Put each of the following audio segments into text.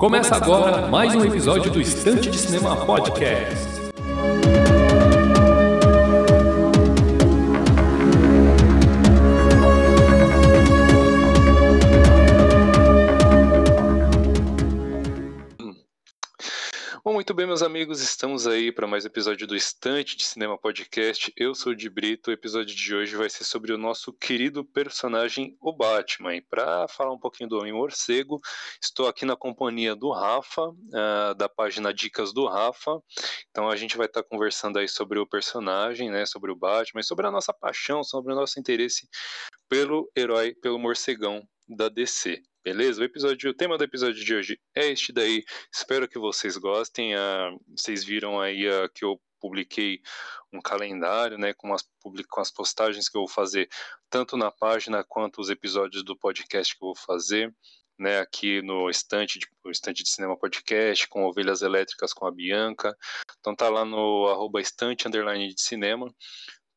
Começa agora mais um episódio do Estante de Cinema Podcast. Muito bem, meus amigos, estamos aí para mais um episódio do Estante de Cinema Podcast. Eu sou o de Brito. O episódio de hoje vai ser sobre o nosso querido personagem, o Batman. Para falar um pouquinho do Homem Morcego, estou aqui na companhia do Rafa, uh, da página Dicas do Rafa. Então a gente vai estar tá conversando aí sobre o personagem, né, sobre o Batman, sobre a nossa paixão, sobre o nosso interesse pelo herói, pelo morcegão da DC. Beleza? O episódio, o tema do episódio de hoje é este daí. Espero que vocês gostem. Uh, vocês viram aí uh, que eu publiquei um calendário, né, com as, com as postagens que eu vou fazer tanto na página quanto os episódios do podcast que eu vou fazer. Né, aqui no estante de, estante de cinema podcast com ovelhas elétricas com a Bianca. Então tá lá no arroba estante underline de cinema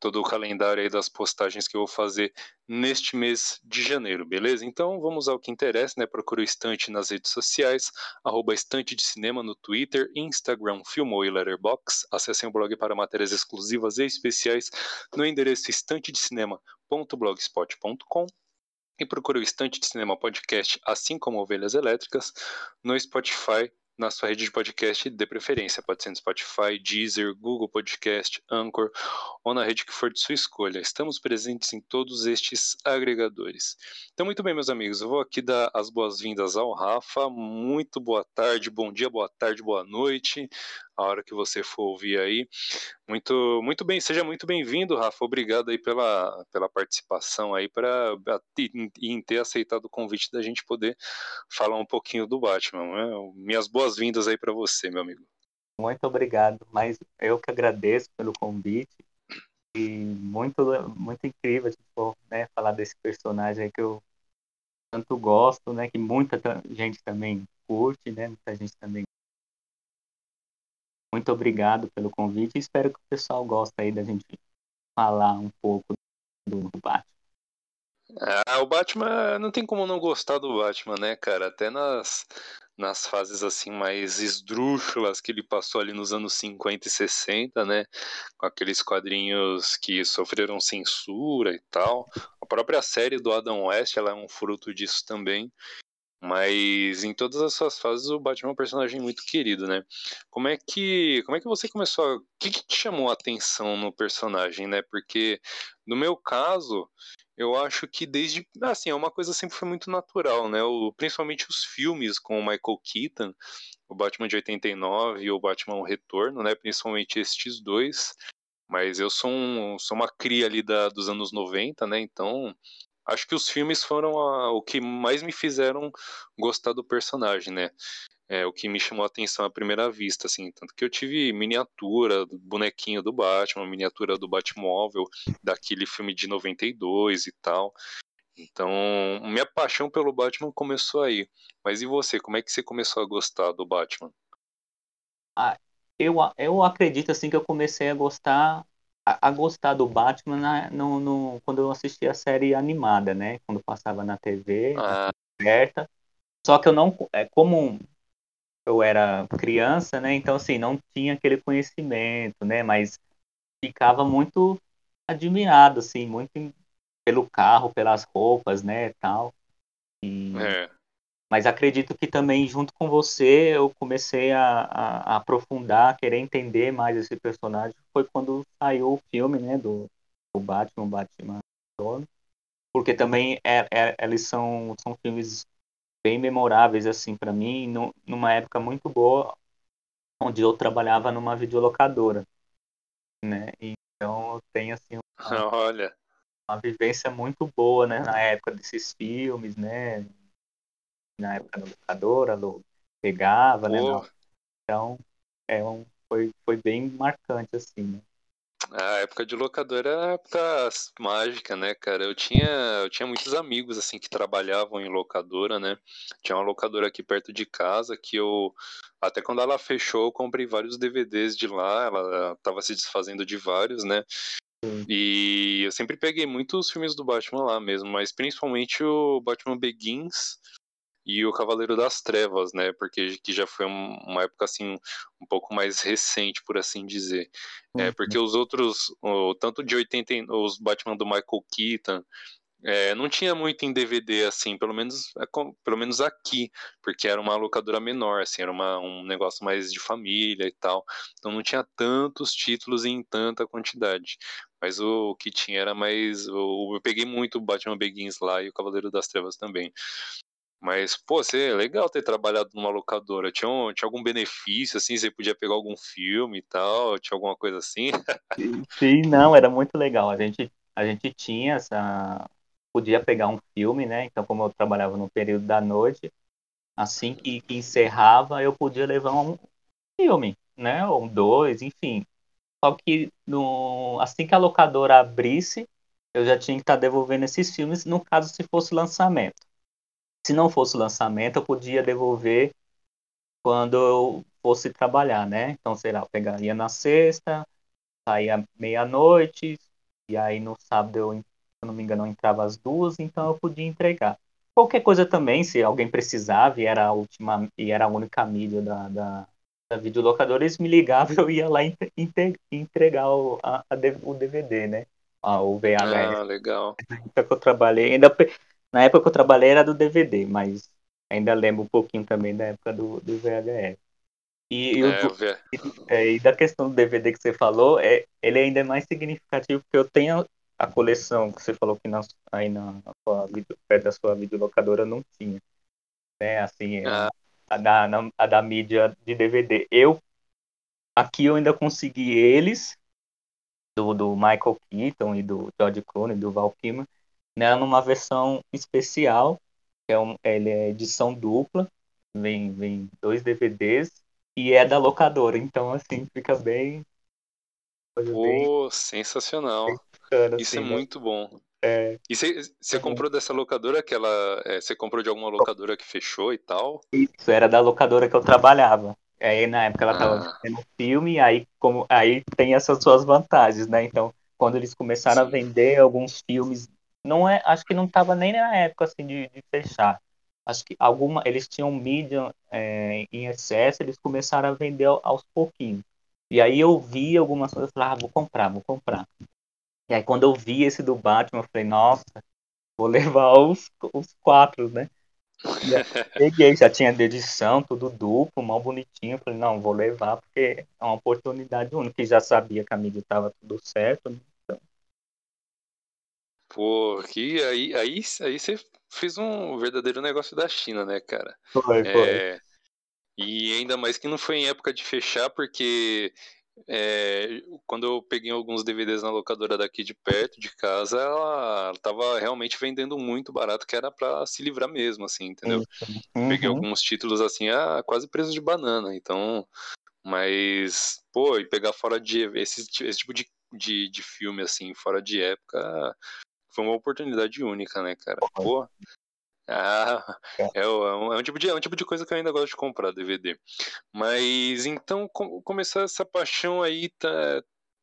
todo o calendário aí das postagens que eu vou fazer neste mês de janeiro, beleza? Então vamos ao que interessa, né? Procure o Estante nas redes sociais, arroba Estante de Cinema no Twitter, Instagram, Filmou e Letterboxd. Acessem o blog para matérias exclusivas e especiais no endereço estantedecinema.blogspot.com e procure o Estante de Cinema Podcast, assim como Ovelhas Elétricas, no Spotify, na sua rede de podcast de preferência. Pode ser no Spotify, Deezer, Google Podcast, Anchor ou na rede que for de sua escolha. Estamos presentes em todos estes agregadores. Então, muito bem, meus amigos, eu vou aqui dar as boas-vindas ao Rafa. Muito boa tarde, bom dia, boa tarde, boa noite a hora que você for ouvir aí. Muito, muito bem, seja muito bem-vindo, Rafa. Obrigado aí pela, pela participação aí para em ter aceitado o convite da gente poder falar um pouquinho do Batman. Né? Minhas boas-vindas aí para você, meu amigo. Muito obrigado, mas eu que agradeço pelo convite e muito muito incrível tipo, né, falar desse personagem que eu tanto gosto, né, que muita gente também curte, né, muita gente também muito obrigado pelo convite e espero que o pessoal goste aí da gente falar um pouco do Batman. Ah, o Batman não tem como não gostar do Batman, né, cara? Até nas, nas fases assim mais esdrúxulas que ele passou ali nos anos 50 e 60, né? Com aqueles quadrinhos que sofreram censura e tal. A própria série do Adam West, ela é um fruto disso também. Mas em todas as suas fases o Batman é um personagem muito querido, né? Como é que, como é que você começou a... O que, que te chamou a atenção no personagem, né? Porque no meu caso, eu acho que desde... Assim, é uma coisa sempre foi muito natural, né? O, principalmente os filmes com o Michael Keaton, o Batman de 89 e o Batman o Retorno, né? Principalmente estes dois. Mas eu sou, um, sou uma cria ali da, dos anos 90, né? Então acho que os filmes foram a, o que mais me fizeram gostar do personagem, né? É, o que me chamou a atenção à primeira vista, assim, tanto que eu tive miniatura do bonequinho do Batman, miniatura do Batmóvel, daquele filme de 92 e tal. Então, minha paixão pelo Batman começou aí. Mas e você, como é que você começou a gostar do Batman? Ah, eu, eu acredito assim que eu comecei a gostar a, gostar do Batman na, no, no, quando eu assisti a série animada, né? Quando passava na TV, ah. aberta. Só que eu não, é como eu era criança, né? Então assim, não tinha aquele conhecimento, né? Mas ficava muito admirado, assim, muito pelo carro, pelas roupas, né, tal. E... É. Mas acredito que também, junto com você, eu comecei a, a, a, aprofundar, querer entender mais esse personagem. Foi quando saiu o filme, né, do, do Batman, Batman Porque também é, é, eles são, são filmes bem memoráveis, assim, para mim, no, numa época muito boa, onde eu trabalhava numa videolocadora, né? Então, eu tenho, assim, uma, Olha. uma vivência muito boa, né, na época desses filmes, né? na época da locadora, pegava, né? Então, é um, foi, foi bem marcante, assim, né? A época de locadora era a época mágica, né, cara? Eu tinha, eu tinha muitos amigos, assim, que trabalhavam em locadora, né? Tinha uma locadora aqui perto de casa que eu, até quando ela fechou, eu comprei vários DVDs de lá, ela tava se desfazendo de vários, né? E eu sempre peguei muitos filmes do Batman lá mesmo, mas principalmente o Batman Begins e o Cavaleiro das Trevas, né? Porque que já foi uma época assim um pouco mais recente, por assim dizer. É, uhum. porque os outros, o, tanto de 80, os Batman do Michael Keaton, é, não tinha muito em DVD assim, pelo menos é, pelo menos aqui, porque era uma locadora menor, assim, era uma, um negócio mais de família e tal. Então não tinha tantos títulos em tanta quantidade. Mas o, o que tinha era mais. O, eu peguei muito o Batman Begins lá e o Cavaleiro das Trevas também. Mas, pô, você legal ter trabalhado numa locadora. Tinha, um, tinha algum benefício, assim? Você podia pegar algum filme e tal? Tinha alguma coisa assim? Sim, não, era muito legal. A gente, a gente tinha essa. Podia pegar um filme, né? Então, como eu trabalhava no período da noite, assim que, que encerrava, eu podia levar um filme, né? Ou dois, enfim. Só que no, assim que a locadora abrisse, eu já tinha que estar devolvendo esses filmes, no caso, se fosse lançamento. Se não fosse lançamento, eu podia devolver quando eu fosse trabalhar, né? Então, sei lá, eu pegaria na sexta, saía meia-noite, e aí no sábado eu, se eu não me engano, eu entrava às duas, então eu podia entregar. Qualquer coisa também, se alguém precisava e era a última e era a única mídia da, da, da videolocadora, eles me ligavam eu ia lá entregar o, a, a, o DVD, né? Ah, o VHS. Ah, legal. Então que eu trabalhei, ainda na época que eu trabalhei era do DVD, mas ainda lembro um pouquinho também da época do, do VHS. E, é, o, é, e, da questão do DVD que você falou, é, ele ainda é mais significativo porque eu tenho a coleção que você falou que na, aí na, na sua, perto da sua videolocadora não tinha. Né? Assim, é, ah. a, da, na, a da mídia de DVD. Eu aqui eu ainda consegui eles, do, do Michael Keaton e do George Clooney, do Val Kilmer, né, numa versão especial, que é um, ele é edição dupla, vem, vem dois DVDs e é da locadora, então assim fica bem. Pô, bem, sensacional. Bacana, Isso é assim, é muito bom. É, e você é comprou dessa locadora que ela. Você é, comprou de alguma locadora que fechou e tal? Isso, era da locadora que eu trabalhava. Aí na época ela estava ah. fazendo filme, aí, como, aí tem essas suas vantagens, né? Então, quando eles começaram Sim. a vender alguns filmes não é, acho que não estava nem na época assim de, de, fechar. Acho que alguma, eles tinham mídia é, em excesso, eles começaram a vender aos pouquinhos. E aí eu vi algumas coisas, falei, ah, vou comprar, vou comprar. E aí quando eu vi esse do Batman, eu falei, nossa, vou levar os, os quatro, né? peguei, já tinha de edição, tudo duplo, mal bonitinho. Falei, não, vou levar porque é uma oportunidade única. E já sabia que a mídia estava tudo certo, né? Pô, que aí, aí, aí você fez um verdadeiro negócio da China, né, cara? Foi, é, foi. E ainda mais que não foi em época de fechar, porque é, quando eu peguei alguns DVDs na locadora daqui de perto de casa, ela, tava realmente vendendo muito barato, que era para se livrar mesmo, assim, entendeu? Uhum. Peguei alguns títulos assim, ah, quase preço de banana, então. Mas, pô, e pegar fora de. Esse, esse tipo de, de, de filme, assim, fora de época, foi uma oportunidade única, né, cara? Pô. Ah, é, é, um, é, um, tipo de, é um tipo de coisa que eu ainda gosto de comprar, DVD. Mas então com, começou essa paixão aí, tá,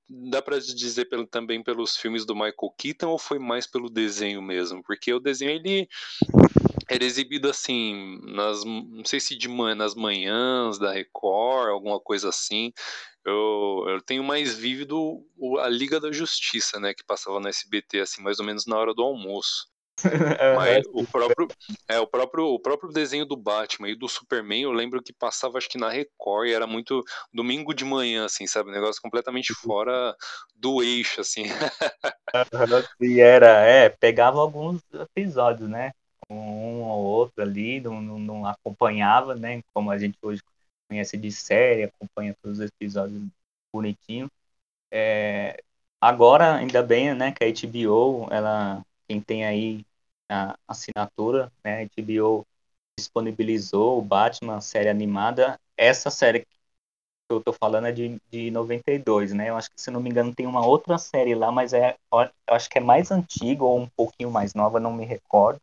dá pra dizer pelo, também pelos filmes do Michael Keaton ou foi mais pelo desenho mesmo? Porque o desenho ele era exibido assim, nas, não sei se de manhã, nas manhãs da Record, alguma coisa assim eu, eu tenho mais vívido a Liga da Justiça, né, que passava no SBT assim, mais ou menos na hora do almoço. Mas o próprio, é, o próprio, o próprio desenho do Batman e do Superman, eu lembro que passava acho que na Record e era muito domingo de manhã, assim, sabe? Um negócio completamente fora do eixo, assim. e era, é, pegava alguns episódios, né? Um ou outro ali, não, não, não acompanhava, né? Como a gente hoje conhece de série, acompanha todos os episódios bonitinho. É, agora, ainda bem, né, que a HBO, ela, quem tem aí a assinatura, né, a HBO disponibilizou o Batman, série animada. Essa série que eu tô falando é de, de 92, né? Eu acho que, se não me engano, tem uma outra série lá, mas é, eu acho que é mais antiga ou um pouquinho mais nova, não me recordo.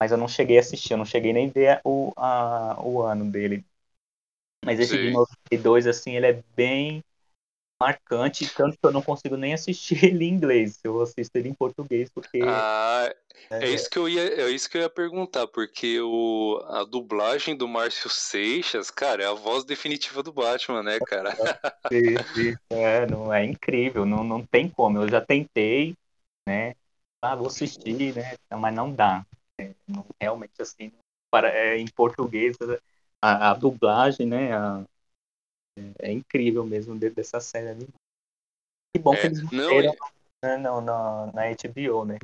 Mas eu não cheguei a assistir, eu não cheguei nem a ver o, a, o ano dele, mas esse Sim. de 92, assim, ele é bem marcante, tanto que eu não consigo nem assistir ele em inglês. Eu assisto ele em português, porque. Ah, é, é isso que eu ia, é isso que eu ia perguntar, porque o, a dublagem do Márcio Seixas, cara, é a voz definitiva do Batman, né, cara? Sim. É, não, é incrível, não, não tem como. Eu já tentei, né? Ah, vou assistir, né? Mas não dá. Não, realmente, assim, para, é, em português, a, a dublagem, né? A, é, é, incrível mesmo dentro dessa série animada. Que bom é, que eles não, viram né, na, na, na HBO, né?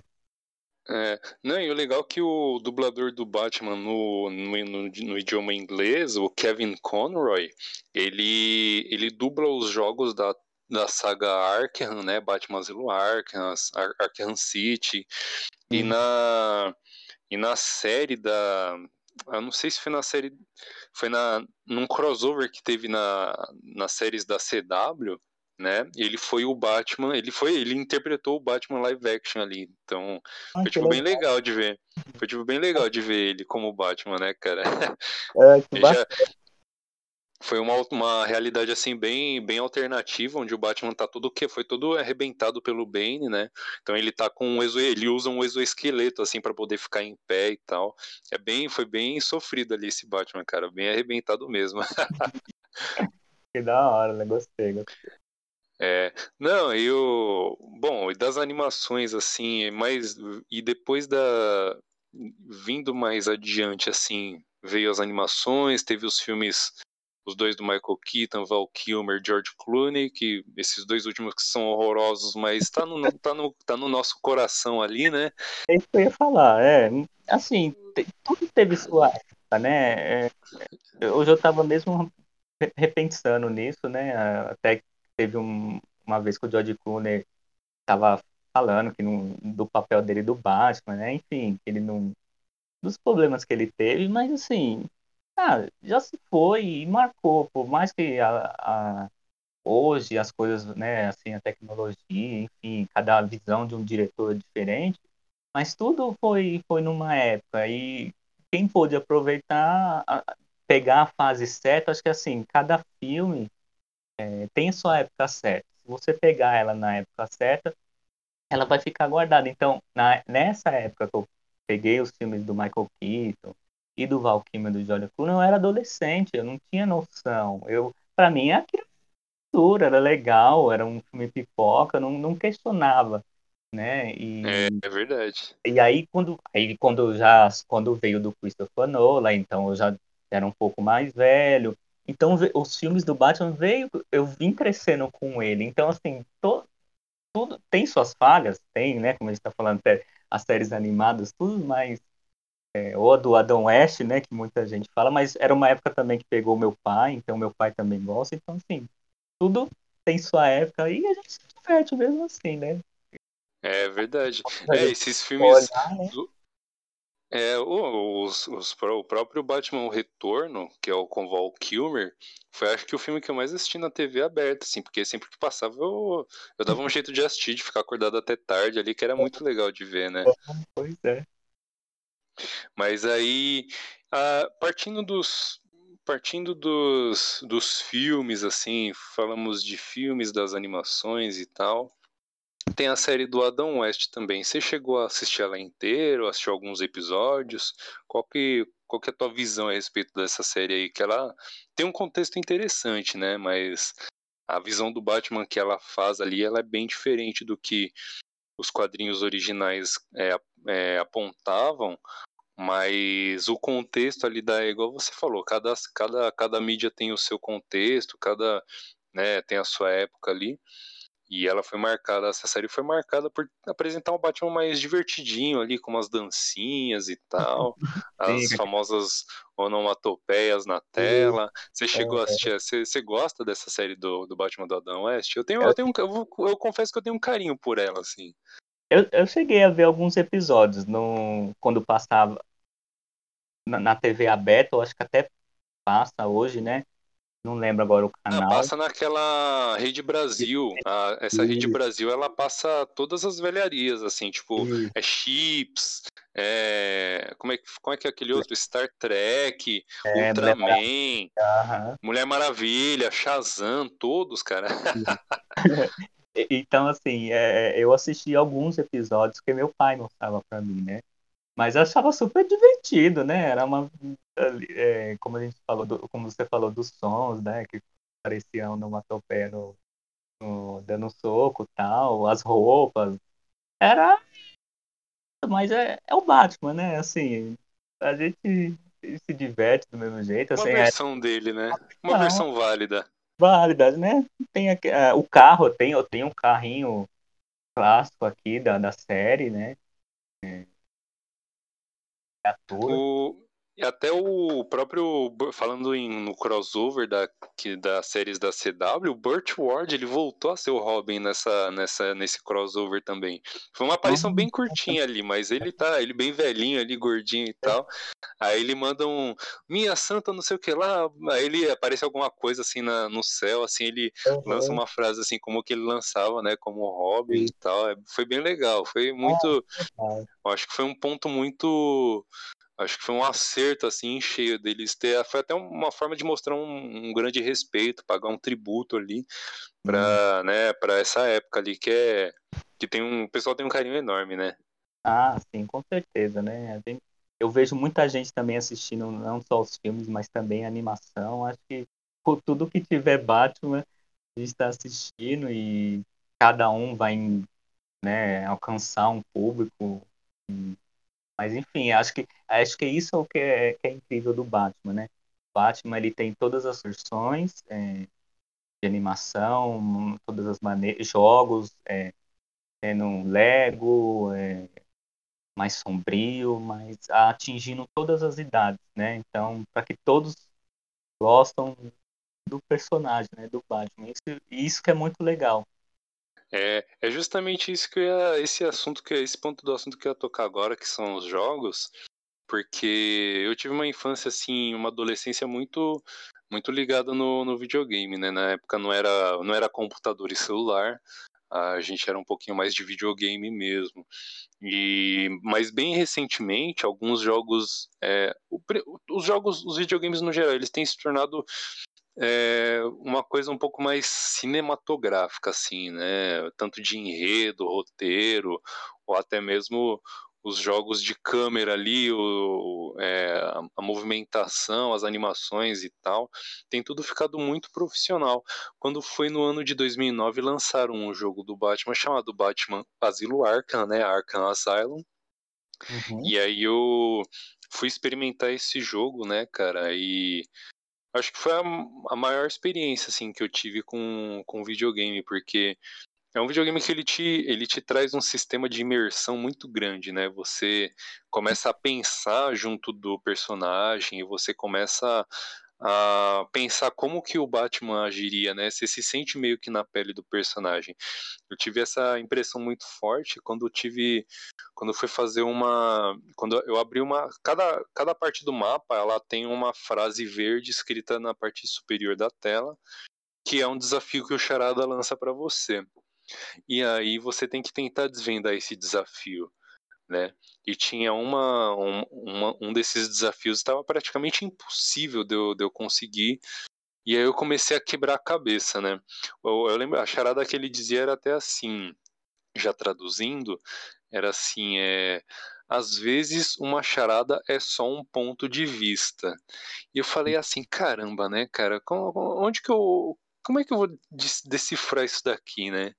É, não, e o legal é que o dublador do Batman no, no, no, no, idioma inglês, o Kevin Conroy, ele, ele dubla os jogos da, da saga Arkham, né? Batman Asilo Arkham, Ar Arkham City, e uhum. na, e na série da, eu não sei se foi na série. Foi na, num crossover que teve na, nas séries da CW, né? Ele foi o Batman, ele foi, ele interpretou o Batman live action ali. Então, ah, foi tipo, bem legal de ver. Foi tipo bem legal de ver ele como Batman, né, cara? É, que já, foi uma, uma realidade assim bem bem alternativa onde o Batman tá todo que foi todo arrebentado pelo Bane, né? Então ele tá com um exo, ele usa um exoesqueleto assim para poder ficar em pé e tal. É bem foi bem sofrido ali esse Batman, cara, bem arrebentado mesmo. que da hora, né? Gostei, gostei. É, não, eu, bom, e das animações assim, mais e depois da vindo mais adiante assim, veio as animações, teve os filmes os dois do Michael Keaton, Val Kilmer, George Clooney, que esses dois últimos que são horrorosos, mas tá no, tá no, tá no nosso coração ali, né? É isso que eu ia falar, é. Assim, tudo teve sua época, né? É, hoje eu tava mesmo repensando nisso, né? Até que teve um, uma vez que o George Clooney tava falando que não, do papel dele do Batman, né? Enfim, que ele não. dos problemas que ele teve, mas assim, ah, já se foi e marcou, por mais que a, a, hoje as coisas, né, assim, a tecnologia, enfim, cada visão de um diretor é diferente, mas tudo foi, foi numa época e quem pôde aproveitar, pegar a fase certa, acho que assim, cada filme é, tem a sua época certa. Se você pegar ela na época certa, ela vai ficar guardada. Então, na, nessa época que eu peguei os filmes do Michael Keaton, e do Valkyrie do George Clooney, eu era adolescente, eu não tinha noção. Eu, para mim, aquilo era legal, era um filme pipoca, não, não questionava, né? E, é, é verdade. E aí quando, aí quando já quando veio do Christopher Nolan, então eu já era um pouco mais velho. Então os filmes do Batman veio, eu vim crescendo com ele. Então assim, to, tudo tem suas falhas, tem, né? Como a gente está falando, as séries animadas, tudo mais é, ou a do Adam West, né, que muita gente fala, mas era uma época também que pegou meu pai, então meu pai também gosta, então assim, tudo tem sua época e a gente se diverte mesmo assim, né? É verdade. É, esses filmes. Olhar, né? É, os, os, o próprio Batman o Retorno, que é o com Val Kilmer, foi acho que o filme que eu mais assisti na TV aberta, assim, porque sempre que passava eu, eu dava um jeito de assistir, de ficar acordado até tarde ali, que era muito legal de ver, né? Pois é. Mas aí, ah, partindo dos partindo dos, dos filmes, assim, falamos de filmes, das animações e tal. Tem a série do Adam West também. Você chegou a assistir ela inteira, assistiu alguns episódios? Qual que, qual que é a tua visão a respeito dessa série aí? Que ela tem um contexto interessante, né? Mas a visão do Batman que ela faz ali, ela é bem diferente do que os quadrinhos originais é, é, apontavam, mas o contexto ali da, igual você falou, cada, cada, cada mídia tem o seu contexto, cada, né, tem a sua época ali. E ela foi marcada, essa série foi marcada por apresentar um Batman mais divertidinho ali, com umas dancinhas e tal, as famosas onomatopeias na tela. Você chegou a é. assistir, você, você gosta dessa série do, do Batman do Adam West? Eu tenho, eu tenho, eu, eu confesso que eu tenho um carinho por ela, assim. Eu, eu cheguei a ver alguns episódios no, quando passava na, na TV aberta, eu acho que até passa hoje, né? Não lembro agora o canal. passa naquela Rede Brasil. Essa Rede Brasil, ela passa todas as velharias, assim, tipo, é Chips, é... Como, é, como é que é aquele outro? Star Trek, é, Ultraman, Mulher Maravilha. Mulher Maravilha, Shazam, todos, cara. então, assim, é, eu assisti alguns episódios que meu pai mostrava para mim, né? Mas eu achava super divertido, né? Era uma. É, como a gente falou, do, como você falou dos sons, né? Que pareciam onomatopeia no, no, dando soco tal, as roupas. Era. Mas é, é o Batman, né? Assim, a gente se diverte do mesmo jeito. Uma assim, versão é... dele, né? Uma Não, versão válida. Válida, né? Tem aqui, uh, o carro, tem, eu tenho um carrinho clássico aqui da, da série, né? É, o, e até o próprio, falando em, no crossover da, que, das séries da CW, o Burt Ward ele voltou a ser o Robin nessa, nessa, nesse crossover também. Foi uma aparição bem curtinha ali, mas ele tá ele bem velhinho ali, gordinho e tal. Aí ele manda um Minha Santa, não sei o que lá. Aí ele aparece alguma coisa assim na, no céu, assim, ele uhum. lança uma frase assim, como que ele lançava, né? Como Robin e tal. É, foi bem legal. Foi muito. Acho que foi um ponto muito acho que foi um acerto assim cheio deles ter foi até uma forma de mostrar um, um grande respeito pagar um tributo ali para hum. né para essa época ali que é que tem um o pessoal tem um carinho enorme né? Ah sim com certeza né? Gente, eu vejo muita gente também assistindo não só os filmes mas também animação. Acho que por tudo que tiver Batman a gente está assistindo e cada um vai né alcançar um público. Mas enfim, acho que acho que isso é o que é, que é incrível do Batman, né? O Batman ele tem todas as versões é, de animação, todas as maneiras, jogos, é, é no Lego, é, mais sombrio, mas atingindo todas as idades, né? Então, para que todos gostam do personagem, né, do Batman. Isso, isso que é muito legal. É, é justamente isso que ia, esse assunto que esse ponto do assunto que eu ia tocar agora, que são os jogos, porque eu tive uma infância assim, uma adolescência muito muito ligada no, no videogame, né? Na época não era não era computador e celular, a gente era um pouquinho mais de videogame mesmo. E mas bem recentemente, alguns jogos, é, o, os jogos, os videogames no geral, eles têm se tornado é uma coisa um pouco mais cinematográfica, assim, né? Tanto de enredo, roteiro, ou até mesmo os jogos de câmera ali, o, é, a movimentação, as animações e tal, tem tudo ficado muito profissional. Quando foi no ano de 2009, lançaram um jogo do Batman chamado Batman Asilo Arkham, né? Arkham Asylum. Uhum. E aí eu fui experimentar esse jogo, né, cara, e Acho que foi a, a maior experiência assim que eu tive com, com videogame, porque é um videogame que ele te, ele te traz um sistema de imersão muito grande, né? Você começa a pensar junto do personagem e você começa a pensar como que o Batman agiria, né? Você se sente meio que na pele do personagem. Eu tive essa impressão muito forte quando eu tive, quando eu fui fazer uma, quando eu abri uma, cada, cada parte do mapa, ela tem uma frase verde escrita na parte superior da tela, que é um desafio que o Charada lança para você. E aí você tem que tentar desvendar esse desafio né? E tinha uma, um, uma, um desses desafios estava praticamente impossível de eu, de eu conseguir. E aí eu comecei a quebrar a cabeça, né? Eu, eu lembro, a charada que ele dizia era até assim, já traduzindo, era assim, é às vezes uma charada é só um ponto de vista. E eu falei assim, caramba, né, cara, onde que eu, como é que eu vou decifrar isso daqui, né?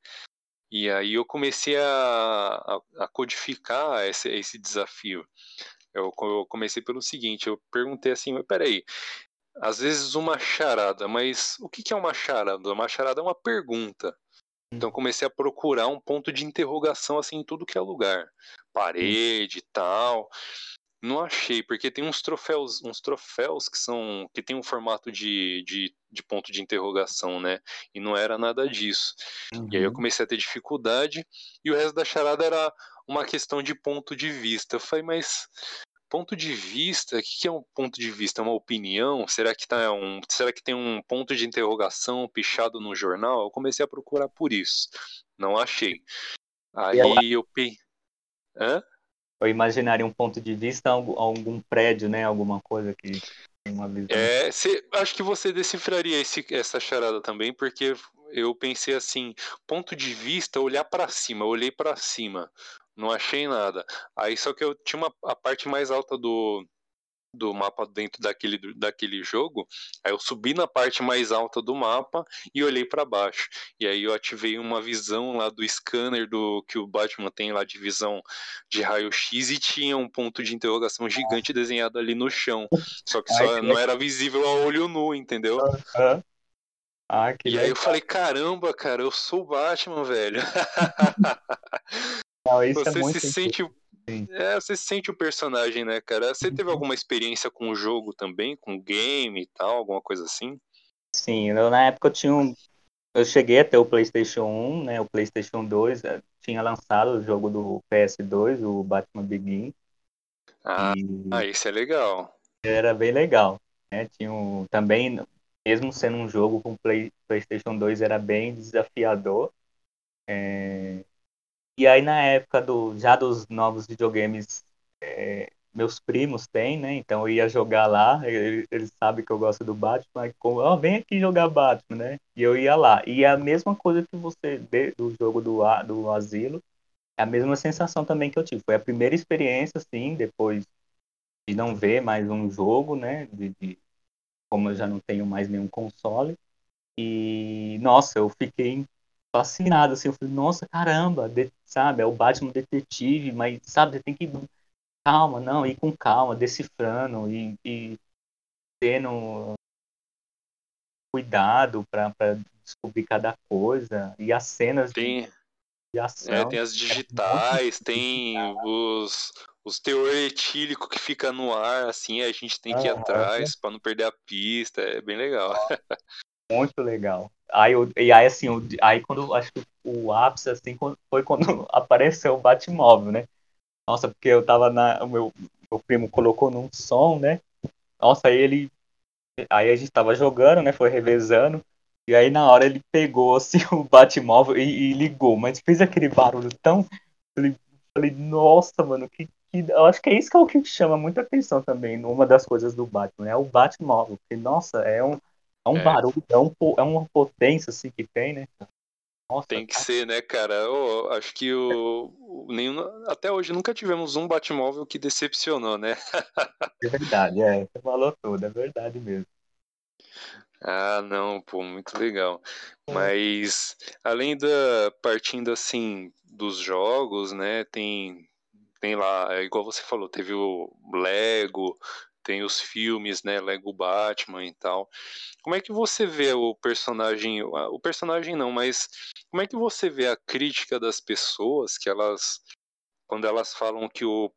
E aí eu comecei a, a, a codificar esse, esse desafio. Eu, eu, comecei pelo seguinte, eu perguntei assim, mas peraí, às vezes uma charada, mas o que, que é uma charada? Uma charada é uma pergunta. Então comecei a procurar um ponto de interrogação assim em tudo que é lugar, parede e tal. Não achei, porque tem uns troféus, uns troféus que são que tem um formato de, de, de ponto de interrogação, né? E não era nada disso. Uhum. E aí eu uhum. comecei a ter dificuldade e o resto da charada era uma questão de ponto de vista. Eu falei, mas ponto de vista, o que é um ponto de vista? É uma opinião? Será que, tá um, será que tem um ponto de interrogação pichado no jornal? Eu comecei a procurar por isso. Não achei. Aí eu... eu... Hã? Eu imaginaria um ponto de vista algum, prédio, né? Alguma coisa que uma visão. É, cê, acho que você decifraria esse, essa charada também, porque eu pensei assim, ponto de vista, olhar para cima, eu olhei para cima, não achei nada. Aí só que eu tinha uma, a parte mais alta do, do mapa dentro daquele, daquele jogo, aí eu subi na parte mais alta do mapa e olhei para baixo. E aí eu ativei uma visão lá do scanner do que o Batman tem lá de visão de raio-x e tinha um ponto de interrogação gigante desenhado ali no chão. Só que só não era visível a olho nu, entendeu? Uhum. Ah, que e legal. aí eu falei, caramba, cara, eu sou o Batman, velho. Não, isso você é se sente é, você sente o personagem, né, cara? Você teve alguma experiência com o jogo também, com game e tal, alguma coisa assim? Sim, eu, na época eu tinha um. Eu cheguei até o PlayStation 1, né? O PlayStation 2 eh, tinha lançado o jogo do PS2, o Batman Begin. Ah, e... ah isso é legal. Era bem legal. Né? Tinha um, também, mesmo sendo um jogo com Play, PlayStation 2, era bem desafiador. É, e aí na época do já dos novos videogames, é, meus primos têm, né? Então eu ia jogar lá, eles, eles sabem que eu gosto do Batman, como, oh, vem aqui jogar Batman, né? E eu ia lá. E é a mesma coisa que você do jogo do, do Asilo, é a mesma sensação também que eu tive. Foi a primeira experiência, assim, depois de não ver mais um jogo, né? De, de como eu já não tenho mais nenhum console. E, nossa, eu fiquei fascinado, assim, eu falei, nossa, caramba, de, sabe, é o Batman detetive, mas, sabe, você tem que calma, não, ir com calma, decifrando e, e tendo cuidado para descobrir cada coisa e as cenas tem, de, de ação. É, tem as é digitais, é tem os, os teor etílico que fica no ar, assim, a gente tem que ir atrás para não perder a pista, é bem legal. Muito legal. Aí, eu, e aí, assim, eu, aí quando acho que o ápice, assim, foi quando apareceu o Batmóvel, né? Nossa, porque eu tava na. O meu, meu primo colocou num som, né? Nossa, aí ele. Aí a gente tava jogando, né? Foi revezando. E aí na hora ele pegou assim o Batmóvel e, e ligou, mas fez aquele barulho tão. Falei, nossa, mano, que, que. Eu acho que é isso que é o que chama muita atenção também, numa das coisas do Batman, é o Batmóvel. Porque, nossa, é um é um é. barulho, é, um, é uma potência assim que tem, né? Nossa, tem que tá... ser, né, cara? Eu acho que o, o nenhum, até hoje nunca tivemos um Batmóvel que decepcionou, né? é verdade, é. Você falou tudo, é verdade mesmo. Ah, não, pô, muito legal. É. Mas além da partindo assim dos jogos, né, tem tem lá, é igual você falou, teve o Lego, tem os filmes, né, Lego Batman e tal. Como é que você vê o personagem, o personagem não, mas como é que você vê a crítica das pessoas que elas quando elas falam que o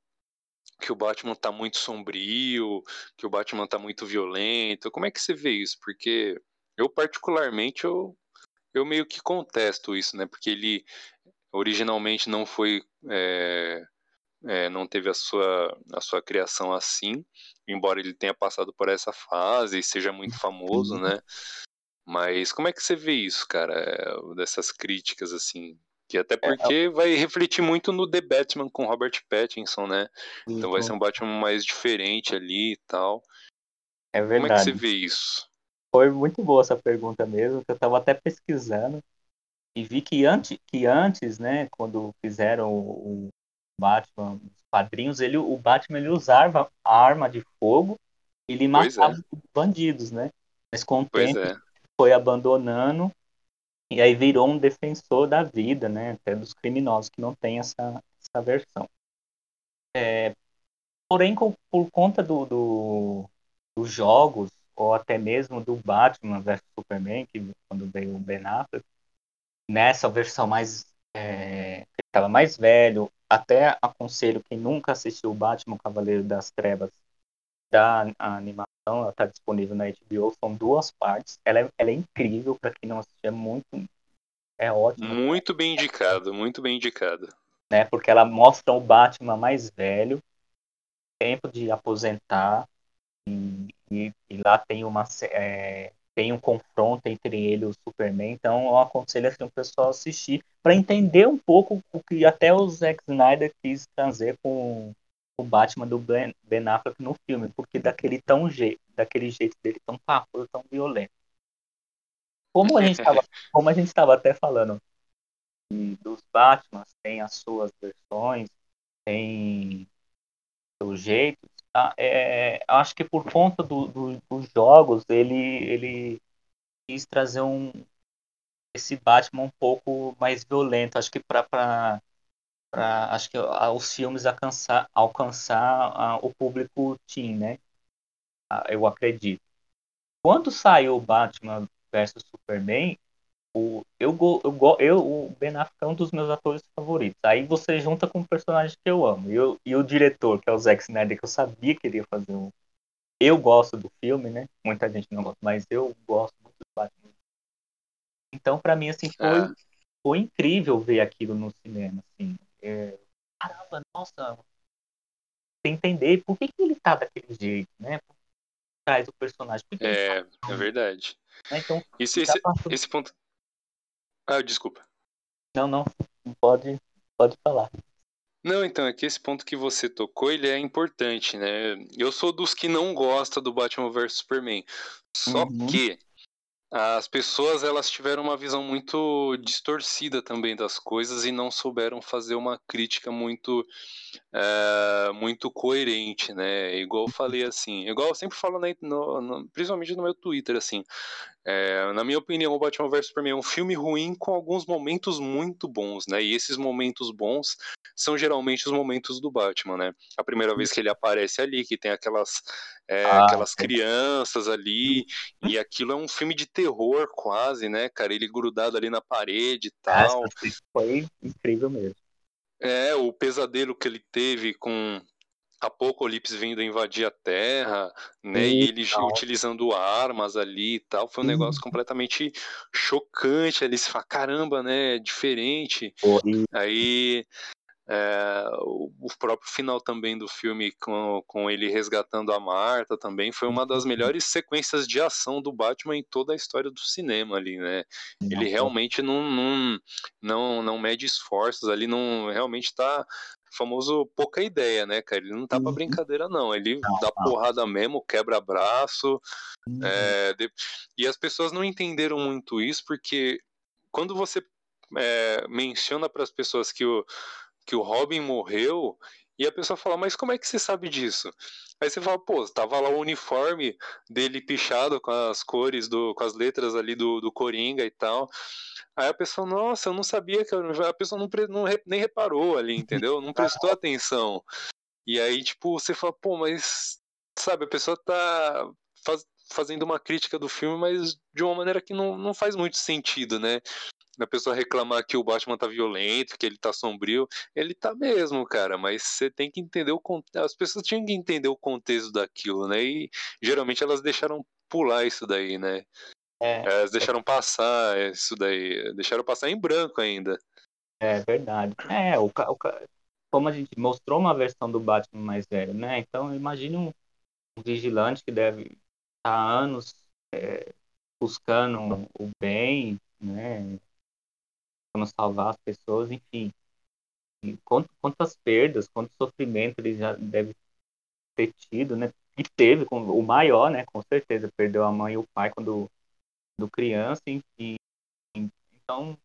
que o Batman tá muito sombrio, que o Batman tá muito violento. Como é que você vê isso? Porque eu particularmente eu eu meio que contesto isso, né? Porque ele originalmente não foi é, é, não teve a sua, a sua criação assim, embora ele tenha passado por essa fase e seja muito famoso, uhum. né? Mas como é que você vê isso, cara, é, dessas críticas assim? Que até é, porque vai refletir muito no The Batman com Robert Pattinson, né? Então vai ser um Batman mais diferente ali e tal. É verdade. Como é que você vê isso? Foi muito boa essa pergunta mesmo, que eu estava até pesquisando e vi que antes, que antes, né, quando fizeram o, Batman, os quadrinhos, ele, o Batman ele usava arma de fogo ele matava é. bandidos, né? Mas com o pois tempo é. foi abandonando e aí virou um defensor da vida, né? Até dos criminosos que não tem essa, essa versão. É, porém, com, por conta do, do, dos jogos ou até mesmo do Batman vs Superman, que quando veio o Ben Affleck, nessa versão mais é, estava mais velho, até aconselho quem nunca assistiu Batman Cavaleiro das Trevas da animação, ela está disponível na HBO, são duas partes. Ela é, ela é incrível para quem não assistiu, é muito é ótimo. Muito bem indicado, muito bem indicado. Né, porque ela mostra o Batman mais velho, tempo de aposentar, e, e, e lá tem uma é, tem um confronto entre ele e o Superman, então eu aconselho assim, o pessoal assistir para entender um pouco o que até o Zack Snyder quis trazer com o Batman do Ben, ben Affleck no filme, porque daquele tão jeito, daquele jeito dele tão parrudo, tão violento. como a gente estava, como a gente estava até falando dos Batman, tem as suas versões, tem seus jeitos. Tá? É, acho que por conta do, do, dos jogos, ele, ele quis trazer um esse Batman um pouco mais violento. Acho que para acho que os filmes alcançar alcançar o público teen, né? Eu acredito. Quando saiu o Batman versus Superman, o, eu, eu, eu, o Ben Affleck é um dos meus atores favoritos. Aí você junta com um personagem que eu amo. E, eu, e o diretor, que é o Zack Snyder, que eu sabia que ele ia fazer um. Eu gosto do filme, né? Muita gente não gosta, mas eu gosto muito do Batman. Então, para mim, assim, foi, é. foi incrível ver aquilo no cinema. Assim. É, caramba, nossa. Entender por que, que ele tá daquele jeito, né? Por trás do personagem. é, é verdade. Né? Então, esse, esse, esse ponto ah, desculpa. Não, não. Pode, pode falar. Não, então, é que esse ponto que você tocou, ele é importante, né? Eu sou dos que não gosta do Batman vs Superman. Só uhum. que as pessoas elas tiveram uma visão muito distorcida também das coisas e não souberam fazer uma crítica muito é, muito coerente, né? Igual eu falei assim, igual eu sempre falo né, no, no, principalmente no meu Twitter assim, é, na minha opinião, o Batman vs Superman é um filme ruim com alguns momentos muito bons, né? E esses momentos bons são geralmente os momentos do Batman, né? A primeira vez que ele aparece ali, que tem aquelas, é, ah, aquelas crianças ali, e aquilo é um filme de terror quase, né, cara? Ele grudado ali na parede e tal. Essa foi incrível mesmo. É, o pesadelo que ele teve com Apocalipse vindo invadir a Terra, né? E, e ele utilizando armas ali e tal, foi um negócio completamente chocante. Ali se fala, caramba, né? É diferente. Aí é, o, próprio final também do filme com, com ele resgatando a Marta também foi uma das uhum. melhores sequências de ação do Batman em toda a história do cinema ali, né? Ele realmente não, não, não, não mede esforços ali, não realmente tá famoso pouca ideia, né, cara? Ele não tá pra uhum. brincadeira, não. Ele não, dá não. porrada mesmo, quebra braço. Uhum. É, de... E as pessoas não entenderam muito isso, porque quando você é, menciona para as pessoas que o, que o Robin morreu, e a pessoa fala, mas como é que você sabe disso? Aí você fala, pô, tava lá o uniforme dele pichado com as cores, do, com as letras ali do, do Coringa e tal. Aí a pessoa, nossa, eu não sabia que a pessoa não, não, nem reparou ali, entendeu? Não prestou atenção. E aí, tipo, você fala, pô, mas sabe, a pessoa tá faz, fazendo uma crítica do filme, mas de uma maneira que não, não faz muito sentido, né? A pessoa reclamar que o Batman tá violento, que ele tá sombrio, ele tá mesmo, cara, mas você tem que entender o contexto. As pessoas tinham que entender o contexto daquilo, né? E geralmente elas deixaram pular isso daí, né? É, Elas deixaram passar isso daí, deixaram passar em branco ainda. É verdade. É, o, o, como a gente mostrou uma versão do Batman mais velho, né? Então imagine um, um vigilante que deve estar há anos é, buscando o bem, né? Tentando salvar as pessoas, enfim. E quantas perdas, quanto sofrimento ele já deve ter tido, né? E teve, o maior, né? Com certeza, perdeu a mãe e o pai quando do criança, e então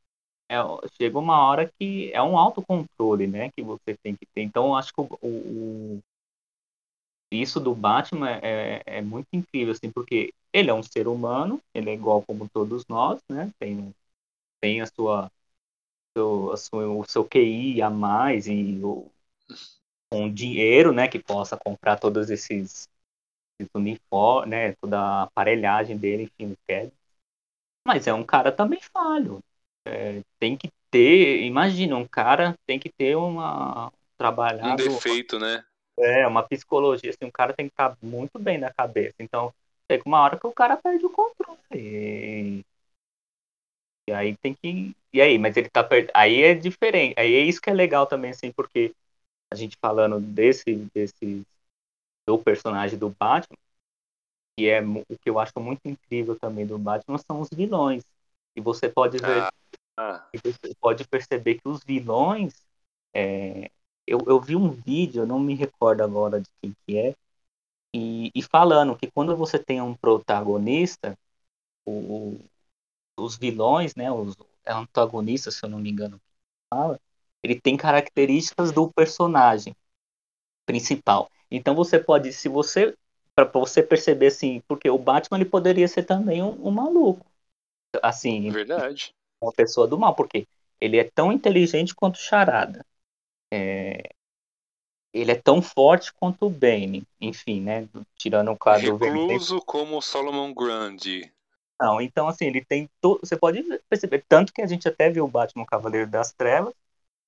é, chega uma hora que é um autocontrole, né, que você tem que ter. Então acho que o, o, isso do Batman é, é, muito incrível, assim, porque ele é um ser humano, ele é igual como todos nós, né, tem, tem a sua, seu, a sua, o seu QI a mais e o, um dinheiro, né, que possa comprar todos esses, esses uniformes, né, toda a aparelhagem dele, enfim, quer mas é um cara também falho. É, tem que ter, imagina, um cara tem que ter uma trabalhado, um defeito, né? É, uma psicologia, assim, um cara tem que estar muito bem na cabeça. Então, chega uma hora que o cara perde o controle. E, e aí tem que. E aí, mas ele tá perdendo. Aí é diferente. Aí é isso que é legal também, assim, porque a gente falando desse, desse do personagem do Batman, que é o que eu acho muito incrível também do Batman são os vilões. E você pode ver, ah, ah. você pode perceber que os vilões, é, eu, eu vi um vídeo, eu não me recordo agora de quem que é, e, e falando que quando você tem um protagonista, o, os vilões, né, os antagonistas, se eu não me engano, fala, ele tem características do personagem principal. Então você pode, se você para você perceber assim, porque o Batman ele poderia ser também um, um maluco, assim, verdade, uma pessoa do mal, porque ele é tão inteligente quanto Charada. É, ele é tão forte quanto o Bane, enfim, né? Tirando o caso Recluso do como Solomon Grundy. Não, então assim, ele tem to... você pode perceber tanto que a gente até viu o Batman Cavaleiro das Trevas,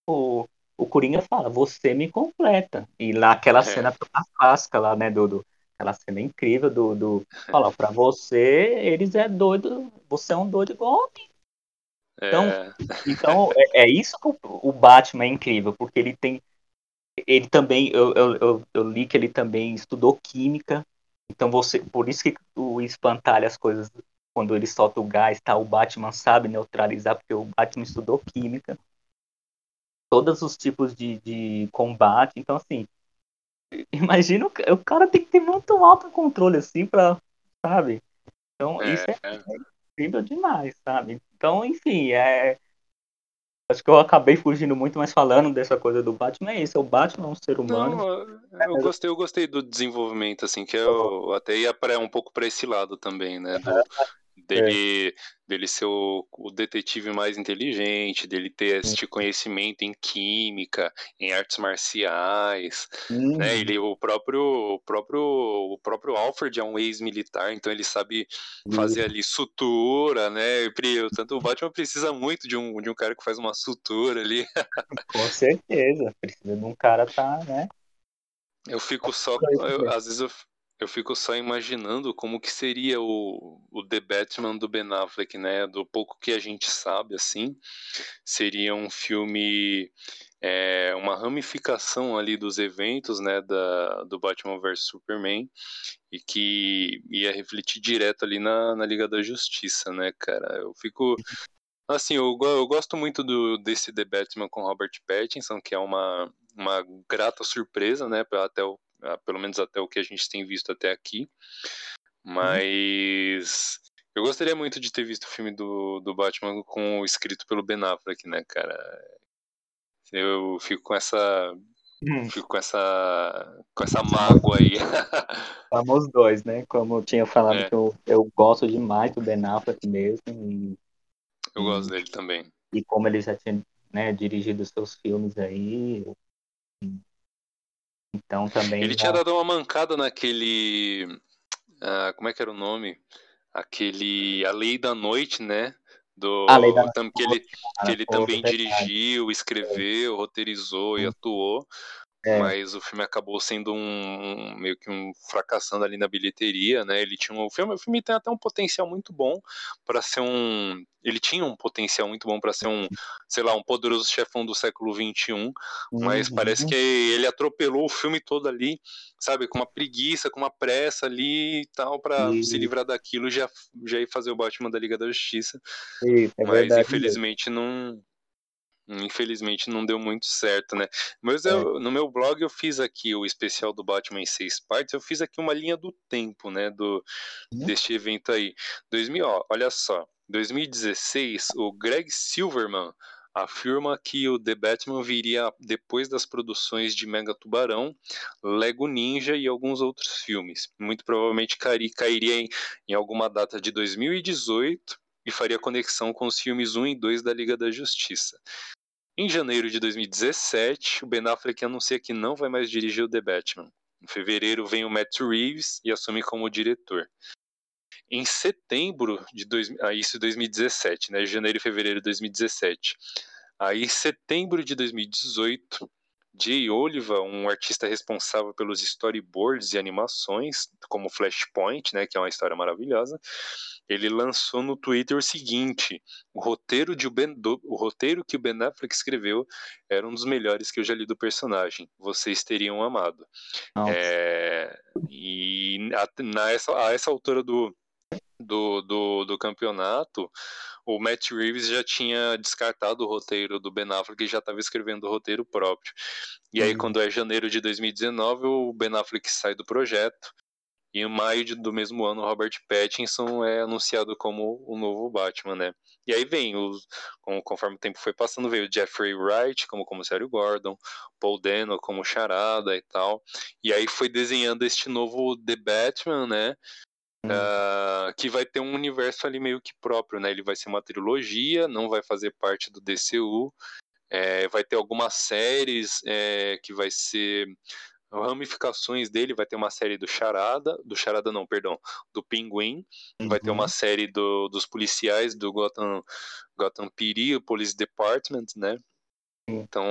o o Coringa fala, você me completa. E lá aquela é. cena clássica lá, né, do, do aquela cena incrível do, do fala, para você, eles é doido, você é um doido igual a mim. Então, é. então é, é, isso que o, o, Batman é incrível, porque ele tem. Ele também, eu, eu, eu, eu, li que ele também estudou química. Então você. Por isso que o espantalha as coisas quando ele solta o gás, tá? O Batman sabe neutralizar, porque o Batman estudou química. Todos os tipos de, de combate. Então, assim. Imagina, o cara tem que ter muito alto controle, assim, pra. Sabe? Então, é, isso é, é incrível demais, sabe? Então, enfim, é. Acho que eu acabei fugindo muito, mas falando dessa coisa do Batman é isso, é o Batman é um ser humano. Não, eu gostei, eu gostei do desenvolvimento, assim, que eu até ia pra, um pouco para esse lado também, né? Do, dele, é. dele ser o, o, detetive mais inteligente, dele ter este conhecimento em química, em artes marciais, uhum. né? Ele, o próprio, o próprio, o próprio Alfred é um ex-militar, então ele sabe fazer uhum. ali sutura, né? Tanto o Batman precisa muito de um, de um cara que faz uma sutura ali. Com certeza, precisa de um cara tá, né? Eu fico só, eu, às vezes eu, eu fico só imaginando como que seria o, o The Batman do Ben Affleck, né? Do pouco que a gente sabe, assim, seria um filme, é, uma ramificação ali dos eventos, né? Da, do Batman vs Superman e que ia refletir direto ali na, na Liga da Justiça, né, cara? Eu fico Assim, eu, eu gosto muito do, desse The Batman com Robert Pattinson, que é uma, uma grata surpresa, né, até pelo menos até o que a gente tem visto até aqui. Mas eu gostaria muito de ter visto o filme do, do Batman com escrito pelo Ben Affleck, né, cara? Eu fico com essa hum. fico com essa com essa mágoa aí. Vamos dois, né? Como eu tinha falado é. que eu, eu gosto demais do Ben Affleck mesmo. E, eu gosto dele também. E como ele já tinha né, dirigido seus filmes aí, então também. Ele tinha dado uma mancada naquele. Uh, como é que era o nome? Aquele. A Lei da Noite, né? Do, a Lei da Noite. Que ele, que ele também dirigiu, escreveu, roteirizou e atuou. É. Mas o filme acabou sendo um, um, meio que um fracassando ali na bilheteria, né? Ele tinha um o filme, o filme tem até um potencial muito bom para ser um, ele tinha um potencial muito bom para ser um, sei lá, um poderoso chefão do século 21, mas uhum. parece que ele atropelou o filme todo ali, sabe, com uma preguiça, com uma pressa ali e tal para uhum. se livrar daquilo, já já ir fazer o Batman da Liga da Justiça. É mas infelizmente não Infelizmente não deu muito certo, né? Mas eu, é. no meu blog eu fiz aqui o especial do Batman em seis partes. Eu fiz aqui uma linha do tempo, né? Do, uhum. Deste evento aí. 2000, ó, olha só. 2016, o Greg Silverman afirma que o The Batman viria depois das produções de Mega Tubarão, Lego Ninja e alguns outros filmes. Muito provavelmente cairia em, em alguma data de 2018 e faria conexão com os filmes 1 e 2 da Liga da Justiça. Em janeiro de 2017, o Ben Affleck anuncia que não vai mais dirigir o The Batman. Em fevereiro vem o Matt Reeves e assume como diretor. Em setembro de dois, ah, isso 2017, né? Janeiro e fevereiro de 2017. Aí, em setembro de 2018, Jay Oliva, um artista responsável pelos storyboards e animações, como Flashpoint, né, que é uma história maravilhosa, ele lançou no Twitter o seguinte: o roteiro, de o, ben, do, o roteiro que o Ben Affleck escreveu era um dos melhores que eu já li do personagem. Vocês teriam amado. É, e a, na essa, a essa altura do, do, do, do campeonato, o Matt Reeves já tinha descartado o roteiro do Ben Affleck e já estava escrevendo o roteiro próprio. E aí, uhum. quando é janeiro de 2019, o Ben Affleck sai do projeto E em maio de, do mesmo ano, Robert Pattinson é anunciado como o novo Batman, né? E aí vem, os, conforme o tempo foi passando, veio o Jeffrey Wright como comissário Gordon, Paul Dano como Charada e tal. E aí foi desenhando este novo The Batman, né? Uh, que vai ter um universo ali meio que próprio, né? Ele vai ser uma trilogia, não vai fazer parte do DCU. É, vai ter algumas séries é, que vai ser ramificações dele, vai ter uma série do Charada, do Charada não, perdão, do Pinguim, uhum. vai ter uma uhum. série do, dos policiais do Gotham, Gotham PD, o Police Department, né? Então,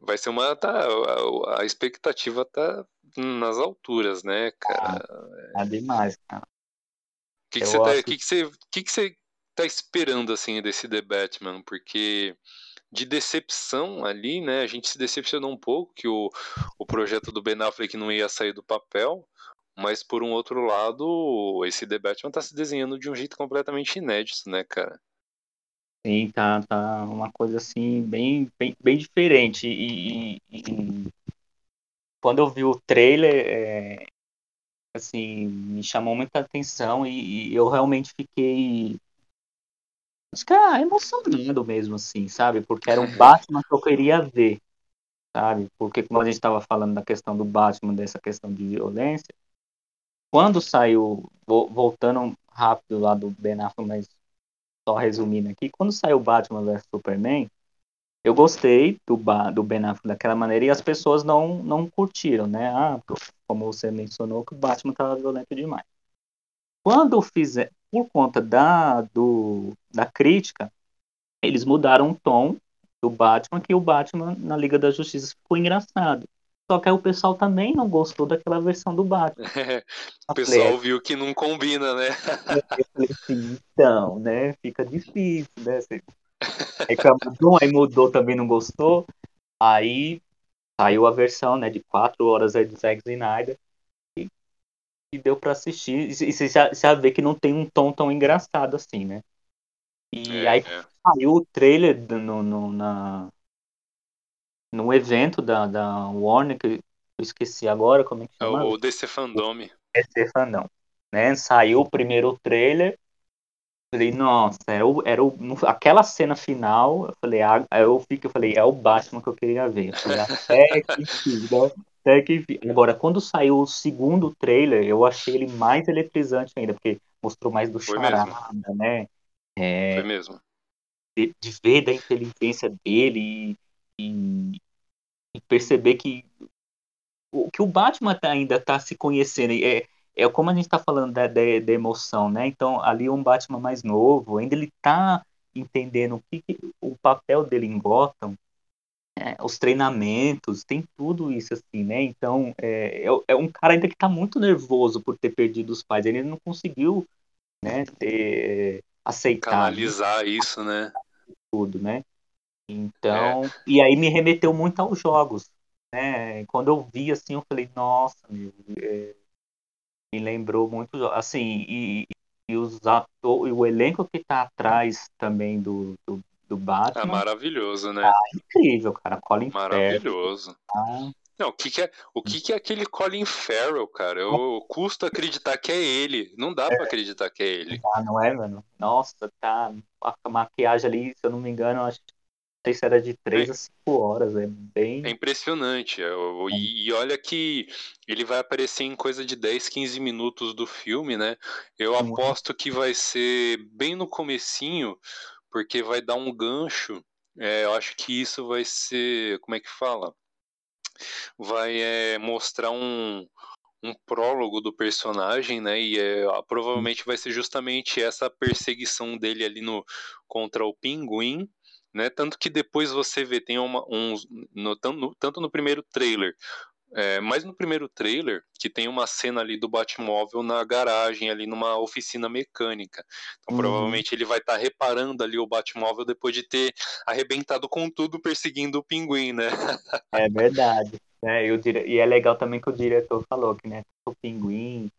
vai ser uma tá, a, a, expectativa tá nas alturas, né, cara? Ah, é demais, cara. O que, que, você tá, que, que, você, que, que você tá esperando assim desse The Batman? Porque de decepção ali, né? A gente se decepcionou um pouco que o, o projeto do Ben Affleck não ia sair do papel, mas por um outro lado, esse The Batman tá se desenhando de um jeito completamente inédito, né, cara? Sim, tá, tá uma coisa assim, bem, bem, bem diferente. E, e, e quando eu vi o trailer, é, assim, me chamou muita atenção e, e eu realmente fiquei acho que é emocionado mesmo, assim, sabe? Porque era um Batman que eu queria ver, sabe? Porque como a gente estava falando da questão do Batman, dessa questão de violência, quando saiu, voltando rápido lá do Ben Affleck, mas só resumindo aqui, quando saiu Batman vs Superman, eu gostei do, do Ben Affleck daquela maneira e as pessoas não, não curtiram, né? Ah, como você mencionou, que o Batman estava violento demais. Quando fizer, por conta da, do, da crítica, eles mudaram o tom do Batman, que o Batman na Liga da Justiça ficou engraçado. Só que aí o pessoal também não gostou daquela versão do Batman. o pessoal viu que não combina, né? Eu falei assim, então, né? Fica difícil, né? Você reclamou, aí mudou, também não gostou. Aí saiu a versão, né, de quatro horas aí do Zack Snyder e deu para assistir. E você já, já vê que não tem um tom tão engraçado assim, né? E é, aí é. saiu o trailer no, no, na, no evento da, da Warner, que eu esqueci agora como é que chama. É o DC Fandome. DC Fandom. Né? Saiu o primeiro trailer. Falei, nossa, era, o, era o, aquela cena final. Eu falei, ah, eu fico, eu falei, é o Batman que eu queria ver. Eu falei, até que até que Agora, quando saiu o segundo trailer, eu achei ele mais eletrizante ainda, porque mostrou mais do Charada, né? É, Foi mesmo. De, de, ver da inteligência dele e, e, perceber que o que o Batman tá, ainda está se conhecendo. É, é como a gente está falando da, da, da, emoção, né? Então, ali é um Batman mais novo, ainda ele está entendendo o que, que o papel dele em Gotham é, os treinamentos, tem tudo isso assim, né? Então, é, é, é um cara ainda que está muito nervoso por ter perdido os pais. Ele não conseguiu, né, ter, aceitar. Canalizar isso, né? Tudo, né? Então, é. e aí me remeteu muito aos jogos, né? Quando eu vi assim, eu falei, nossa, meu, é, me lembrou muito, assim, e, e os atores, o elenco que está atrás também do, do do Batman. É maravilhoso, né? Ah, incrível, cara. Colin Maravilhoso. Farrell, Não, o que, que é, o que, que é aquele Colin Farrell, cara? Eu, eu custo acreditar que é ele. Não dá é. pra acreditar que é ele. Ah, não é, mano? Nossa, tá. A maquiagem ali, se eu não me engano, acho que sei se era de 3 é. a 5 horas, é bem. É impressionante. É, e, e, olha que ele vai aparecer em coisa de 10, 15 minutos do filme, né? Eu aposto que vai ser bem no comecinho, porque vai dar um gancho. É, eu acho que isso vai ser, como é que fala? Vai é, mostrar um, um prólogo do personagem, né? E é, provavelmente vai ser justamente essa perseguição dele ali no contra o Pinguim, né? Tanto que depois você vê tem uma, uns no, tanto, tanto no primeiro trailer é, mas no primeiro trailer, que tem uma cena ali do Batmóvel na garagem, ali numa oficina mecânica. Então, uhum. provavelmente ele vai estar tá reparando ali o Batmóvel depois de ter arrebentado com tudo perseguindo o pinguim, né? é verdade. É, eu dire... E é legal também que o diretor falou que né, o pinguim,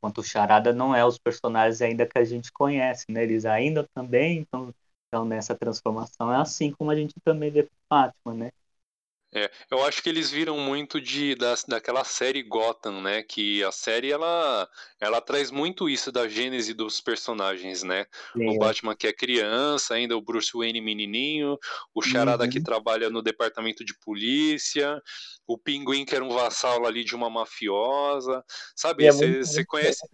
quanto o Charada, não é os personagens ainda que a gente conhece, né? Eles ainda também estão, estão nessa transformação. É assim como a gente também vê Batman, né? É, eu acho que eles viram muito de da, daquela série Gotham, né? Que a série ela, ela traz muito isso da gênese dos personagens, né? O é. Batman que é criança, ainda o Bruce Wayne menininho, o Charada uhum. que trabalha no departamento de polícia, o Pinguim que era um vassalo ali de uma mafiosa, sabe? Você é conhece?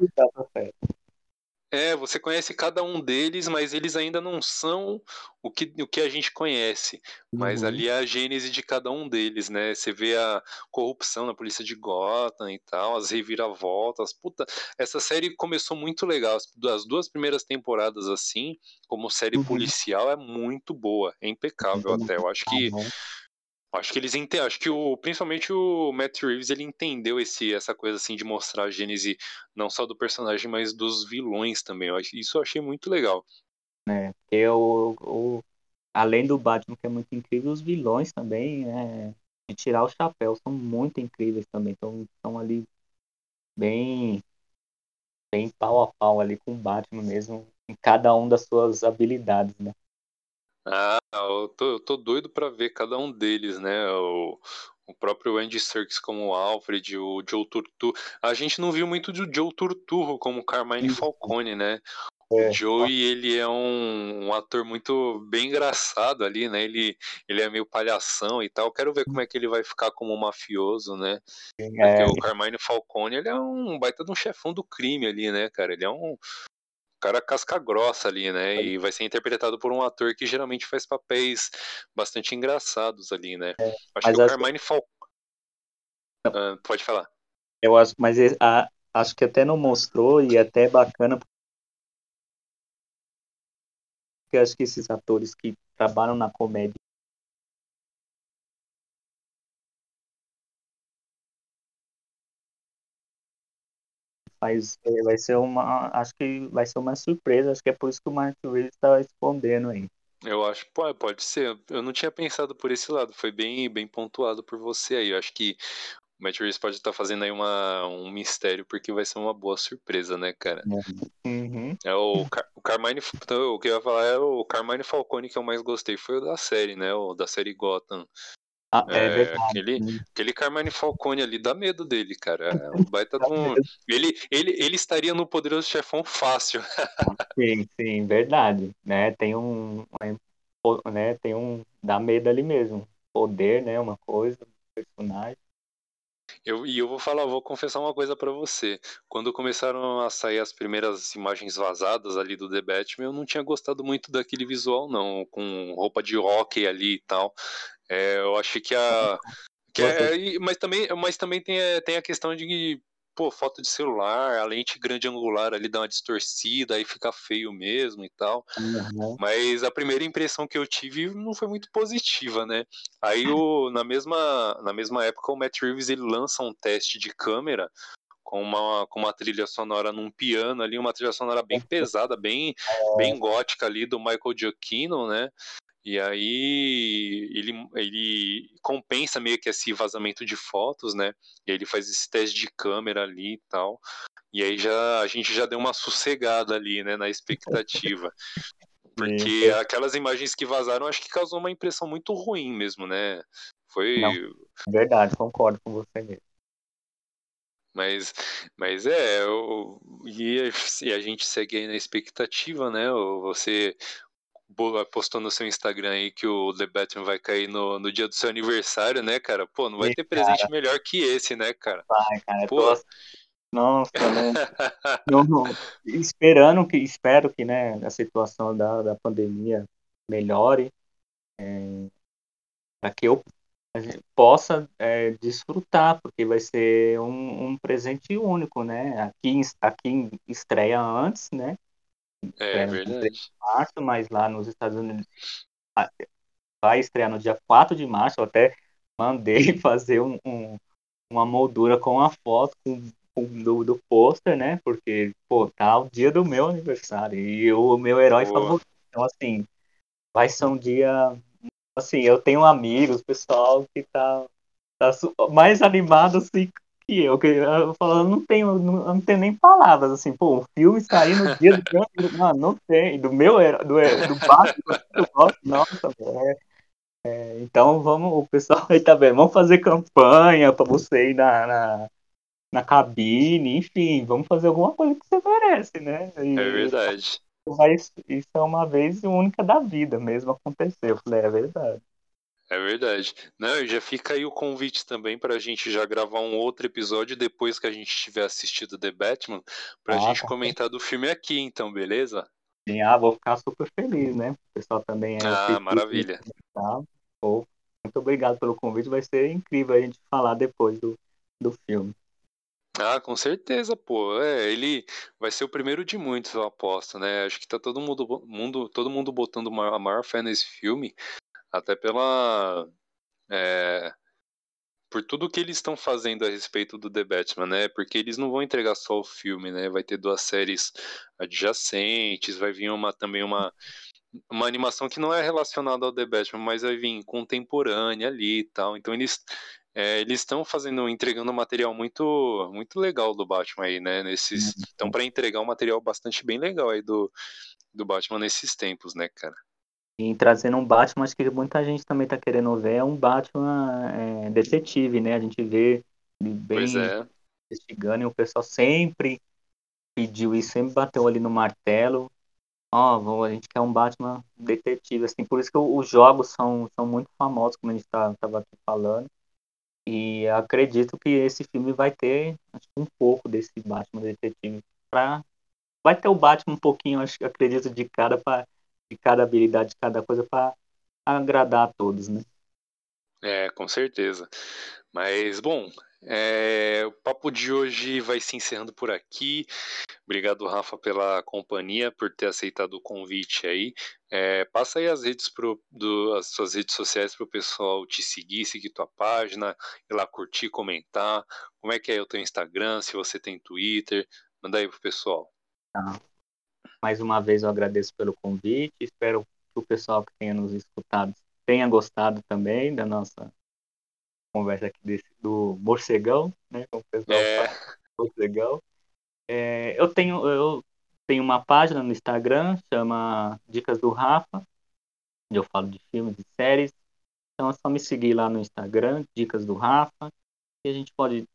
É, você conhece cada um deles, mas eles ainda não são o que, o que a gente conhece. Mas uhum. ali é a gênese de cada um deles, né? Você vê a corrupção na polícia de Gotham e tal, as reviravoltas. Puta, essa série começou muito legal. As duas primeiras temporadas, assim, como série uhum. policial, é muito boa. É impecável uhum. até. Eu acho que. Uhum. Acho que eles entendem, acho que o, principalmente o Matt Reeves ele entendeu esse, essa coisa assim de mostrar a gênese não só do personagem, mas dos vilões também. Eu, isso eu achei muito legal. É, porque o, o, além do Batman que é muito incrível, os vilões também, é, de tirar o chapéu, são muito incríveis também. Então estão ali bem, bem pau a pau ali com o Batman mesmo, em cada um das suas habilidades, né? Ah, eu tô, eu tô doido para ver cada um deles, né? O, o próprio Andy Serkis como Alfred, o Joe Turturro. A gente não viu muito do Joe Turturro como Carmine Falcone, né? É. O Joey, ele é um, um, ator muito bem engraçado ali, né? Ele, ele é meio palhação e tal. Quero ver como é que ele vai ficar como mafioso, né? É. Porque o Carmine Falcone, ele é um baita de um chefão do crime ali, né, cara? Ele é um, cara casca grossa ali, né? E vai ser interpretado por um ator que geralmente faz papéis bastante engraçados ali, né? É, acho que o Carmine Falcão. Uh, pode falar. Eu acho, mas a, acho que até não mostrou e é até é bacana porque acho que esses atores que trabalham na comédia Mas é, vai ser uma. Acho que vai ser uma surpresa. Acho que é por isso que o Mark Reeves está escondendo aí. Eu acho, pô, pode ser. Eu não tinha pensado por esse lado. Foi bem, bem pontuado por você aí. Eu acho que o Matt Reeves pode estar tá fazendo aí uma, um mistério, porque vai ser uma boa surpresa, né, cara? Uhum. É o, o Carmine. Então, o que eu ia falar é o Carmine Falcone que eu mais gostei foi o da série, né? O da série Gotham. Ah, é, é verdade. Aquele, aquele Carmine Falcone ali dá medo dele, cara. É um baita de um... ele, ele, ele estaria no Poderoso Chefão fácil. sim, sim, verdade. Né? Tem um. Né? Tem um. Dá medo ali mesmo. Poder, né? Uma coisa, um personagem. Eu, e eu vou falar, vou confessar uma coisa para você. Quando começaram a sair as primeiras imagens vazadas ali do The Batman, eu não tinha gostado muito daquele visual, não, com roupa de hockey ali e tal. É, eu acho que a. Que é, mas também, mas também tem, tem a questão de pô, foto de celular, a lente grande angular ali dá uma distorcida, aí fica feio mesmo e tal. Uhum. Mas a primeira impressão que eu tive não foi muito positiva, né? Aí o, na, mesma, na mesma época o Matt Reeves ele lança um teste de câmera com uma, com uma trilha sonora num piano ali, uma trilha sonora bem pesada, bem, bem gótica ali do Michael Giacchino, né? E aí ele, ele compensa meio que esse vazamento de fotos, né? E aí ele faz esse teste de câmera ali e tal. E aí já a gente já deu uma sossegada ali, né, na expectativa. Porque aquelas imagens que vazaram acho que causou uma impressão muito ruim mesmo, né? Foi. Não, verdade, concordo com você mesmo. Mas, mas é, eu, e, e a gente segue aí na expectativa, né? Você, postou no seu Instagram aí que o The Batman vai cair no, no dia do seu aniversário, né, cara? Pô, não vai ter presente cara. melhor que esse, né, cara? Vai, cara. Pô. Tô... Nossa, né? não, não. Esperando que, espero que, né, a situação da, da pandemia melhore, é, para que eu possa é, desfrutar, porque vai ser um, um presente único, né? Aqui, aqui estreia antes, né? É, é verdade. Março, mas lá nos Estados Unidos vai estrear no dia 4 de março. Eu até mandei fazer um, um, uma moldura com a foto com, com, do, do pôster, né? Porque, pô, tá o dia do meu aniversário e o meu herói Boa. favorito. Então, assim, vai ser um dia. Assim, eu tenho amigos, pessoal que tá, tá mais animado assim, que eu, que eu falo, não tenho, não, não tenho nem palavras, assim, pô, um filme sair no dia do meu, mano, não tem, do meu, do, do Batman, eu gosto, nossa, é, É, então vamos, o pessoal aí tá vendo, vamos fazer campanha para você ir na, na, na, cabine, enfim, vamos fazer alguma coisa que você merece, né? E, é verdade. Mas isso é uma vez única da vida mesmo acontecer. Eu falei, é verdade. É verdade. Não, já fica aí o convite também para a gente já gravar um outro episódio depois que a gente tiver assistido The Batman, para a ah, gente tá comentar do filme aqui, então, beleza? Sim, ah, vou ficar super feliz, né? O pessoal também é. Ah, maravilha. Tá? Pô, muito obrigado pelo convite, vai ser incrível a gente falar depois do, do filme. Ah, com certeza, pô. É, ele vai ser o primeiro de muitos, eu aposto, né? Acho que tá todo mundo, mundo, todo mundo botando a maior fé nesse filme, até pela. É, por tudo que eles estão fazendo a respeito do The Batman, né? Porque eles não vão entregar só o filme, né? Vai ter duas séries adjacentes, vai vir uma também uma uma animação que não é relacionada ao The Batman, mas vai vir contemporânea ali e tal. Então eles é, eles estão fazendo, entregando um material muito muito legal do Batman aí, né? Nesses estão para entregar um material bastante bem legal aí do do Batman nesses tempos, né, cara? E trazendo um Batman, acho que muita gente também está querendo ver, é um Batman é, detetive, né? A gente vê bem é. investigando e o pessoal sempre pediu isso, sempre bateu ali no martelo. Ó, oh, a gente quer um Batman detetive, assim, por isso que os jogos são, são muito famosos, como a gente estava tá, aqui falando. E acredito que esse filme vai ter acho, um pouco desse Batman detetive. Pra... Vai ter o Batman um pouquinho, acho, acredito, de cada para de cada habilidade, de cada coisa para agradar a todos, né? É, com certeza. Mas, bom, é, o papo de hoje vai se encerrando por aqui. Obrigado, Rafa, pela companhia, por ter aceitado o convite aí. É, passa aí as redes pro, do, as suas redes sociais para o pessoal te seguir, seguir tua página, ir lá curtir, comentar. Como é que é o teu Instagram, se você tem Twitter, manda aí pro pessoal. Tá. Mais uma vez eu agradeço pelo convite, espero que o pessoal que tenha nos escutado tenha gostado também da nossa conversa aqui desse, do morcegão, né? Como o pessoal é. fala, morcegão. É, eu tenho eu tenho uma página no Instagram chama Dicas do Rafa, onde eu falo de filmes e séries. Então é só me seguir lá no Instagram, Dicas do Rafa, e a gente pode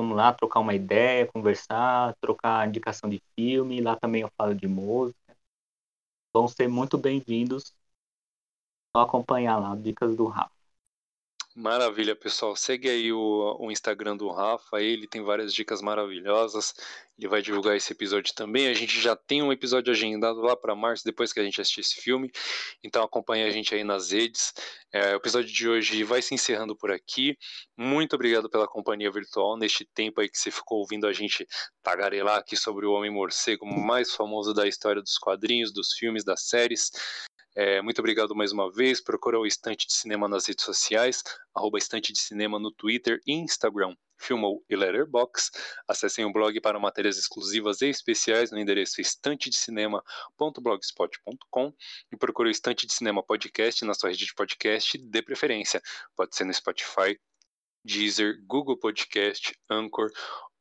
vamos lá trocar uma ideia, conversar, trocar indicação de filme. Lá também eu falo de música. Vão ser muito bem-vindos. Só acompanhar lá, Dicas do Rafa. Maravilha, pessoal. Segue aí o, o, Instagram do Rafa, ele tem várias dicas maravilhosas. Ele vai divulgar esse episódio também. A gente já tem um episódio agendado lá para março, depois que a gente assistir esse filme. Então acompanhe a gente aí nas redes. É, o episódio de hoje vai se encerrando por aqui. Muito obrigado pela companhia virtual neste tempo aí que você ficou ouvindo a gente tagarelar aqui sobre o Homem Morcego mais famoso da história dos quadrinhos, dos filmes, das séries. É, muito obrigado mais uma vez. Procura o Estante de Cinema nas redes sociais, arroba Estante de Cinema no Twitter e Instagram. Filmou e Letterbox. Acessem o blog para matérias exclusivas e especiais no endereço estantedecinema.blogspot.com e procure o Estante de Cinema Podcast na sua rede de podcast de preferência. Pode ser no Spotify, Deezer, Google Podcast, Anchor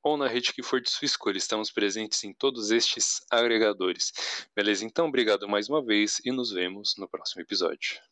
ou na rede que for de sua escolha. Estamos presentes em todos estes agregadores. Beleza? Então, obrigado mais uma vez e nos vemos no próximo episódio.